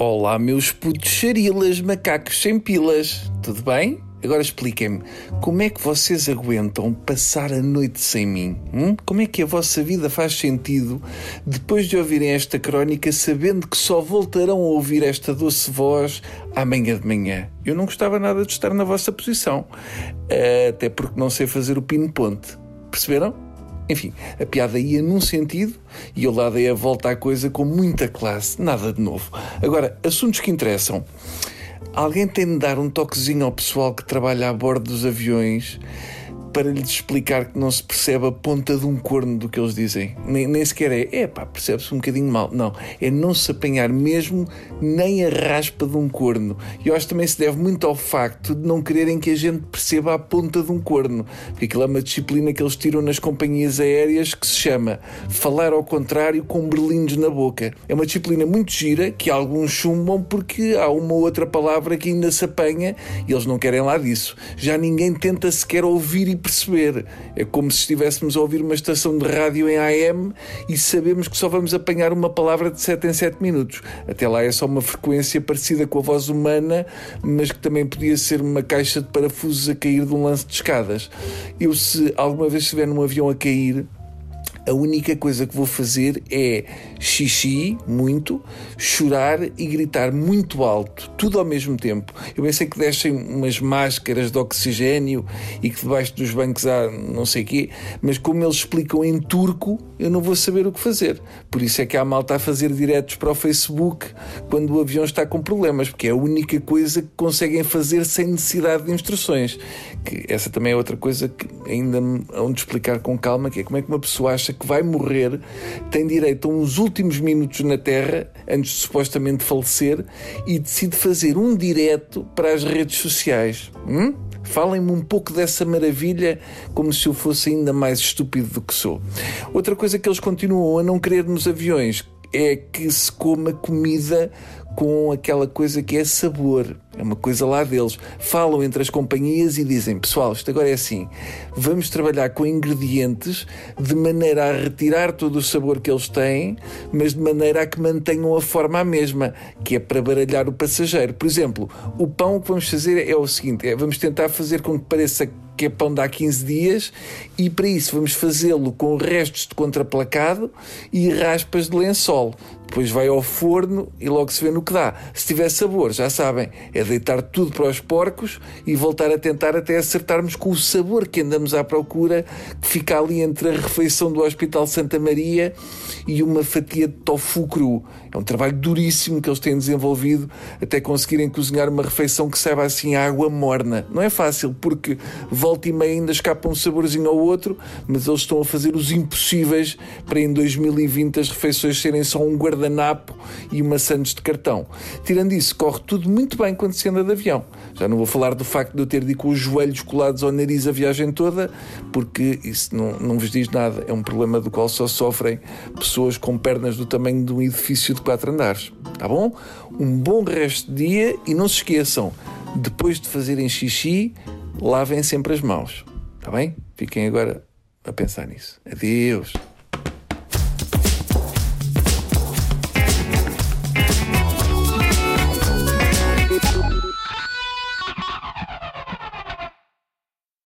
Olá, meus putos charilas, macacos sem pilas. Tudo bem? Agora expliquem-me, como é que vocês aguentam passar a noite sem mim? Hum? Como é que a vossa vida faz sentido depois de ouvirem esta crónica, sabendo que só voltarão a ouvir esta doce voz amanhã de manhã? Eu não gostava nada de estar na vossa posição, até porque não sei fazer o pino-ponte. Perceberam? Enfim, a piada ia num sentido e eu lá dei a volta à coisa com muita classe, nada de novo. Agora, assuntos que interessam. Alguém tem de dar um toquezinho ao pessoal que trabalha a bordo dos aviões para lhes explicar que não se percebe a ponta de um corno do que eles dizem. Nem, nem sequer é, é pá, percebe-se um bocadinho mal. Não, é não se apanhar mesmo nem a raspa de um corno. E eu acho que também se deve muito ao facto de não quererem que a gente perceba a ponta de um corno. Porque aquilo é uma disciplina que eles tiram nas companhias aéreas que se chama falar ao contrário com berlindos na boca. É uma disciplina muito gira que alguns chumbam porque há uma outra palavra que ainda se apanha e eles não querem lá disso. Já ninguém tenta sequer ouvir e perceber. É como se estivéssemos a ouvir uma estação de rádio em AM e sabemos que só vamos apanhar uma palavra de 7 em 7 minutos. Até lá é só uma frequência parecida com a voz humana, mas que também podia ser uma caixa de parafusos a cair de um lance de escadas. Eu, se alguma vez estiver num avião a cair, a única coisa que vou fazer é xixi, muito, chorar e gritar muito alto, tudo ao mesmo tempo. Eu pensei que deixem umas máscaras de oxigênio e que debaixo dos bancos há não sei quê, mas como eles explicam em turco, eu não vou saber o que fazer. Por isso é que há malta a fazer diretos para o Facebook quando o avião está com problemas, porque é a única coisa que conseguem fazer sem necessidade de instruções. Que essa também é outra coisa que ainda hão de explicar com calma, que é como é que uma pessoa acha que vai morrer tem direito a uns últimos minutos na Terra, antes de supostamente falecer, e decide fazer um direto para as redes sociais. Hum? Falem-me um pouco dessa maravilha, como se eu fosse ainda mais estúpido do que sou. Outra coisa que eles continuam a não querer nos aviões é que se coma comida com aquela coisa que é sabor. É uma coisa lá deles. Falam entre as companhias e dizem: pessoal, isto agora é assim. Vamos trabalhar com ingredientes de maneira a retirar todo o sabor que eles têm, mas de maneira a que mantenham a forma a mesma, que é para baralhar o passageiro. Por exemplo, o pão que vamos fazer é o seguinte: é, vamos tentar fazer com que pareça que é pão de há 15 dias, e para isso vamos fazê-lo com restos de contraplacado e raspas de lençol. Depois vai ao forno e logo se vê no que dá. Se tiver sabor, já sabem, é deitar tudo para os porcos e voltar a tentar até acertarmos com o sabor que andamos à procura, que fica ali entre a refeição do Hospital Santa Maria e uma fatia de tofu cru. É um trabalho duríssimo que eles têm desenvolvido até conseguirem cozinhar uma refeição que saiba assim a água morna. Não é fácil, porque volta e meia ainda escapa um saborzinho ao outro, mas eles estão a fazer os impossíveis para em 2020 as refeições serem só um guarda guardanapo e uma sandes de cartão. Tirando isso, corre tudo muito bem quando anda de avião. Já não vou falar do facto de eu ter de ir com os joelhos colados ao nariz a viagem toda, porque isso não, não vos diz nada. É um problema do qual só sofrem pessoas com pernas do tamanho de um edifício de quatro andares. Tá bom? Um bom resto de dia e não se esqueçam, depois de fazerem xixi, lavem sempre as mãos. Tá bem? Fiquem agora a pensar nisso. Adeus.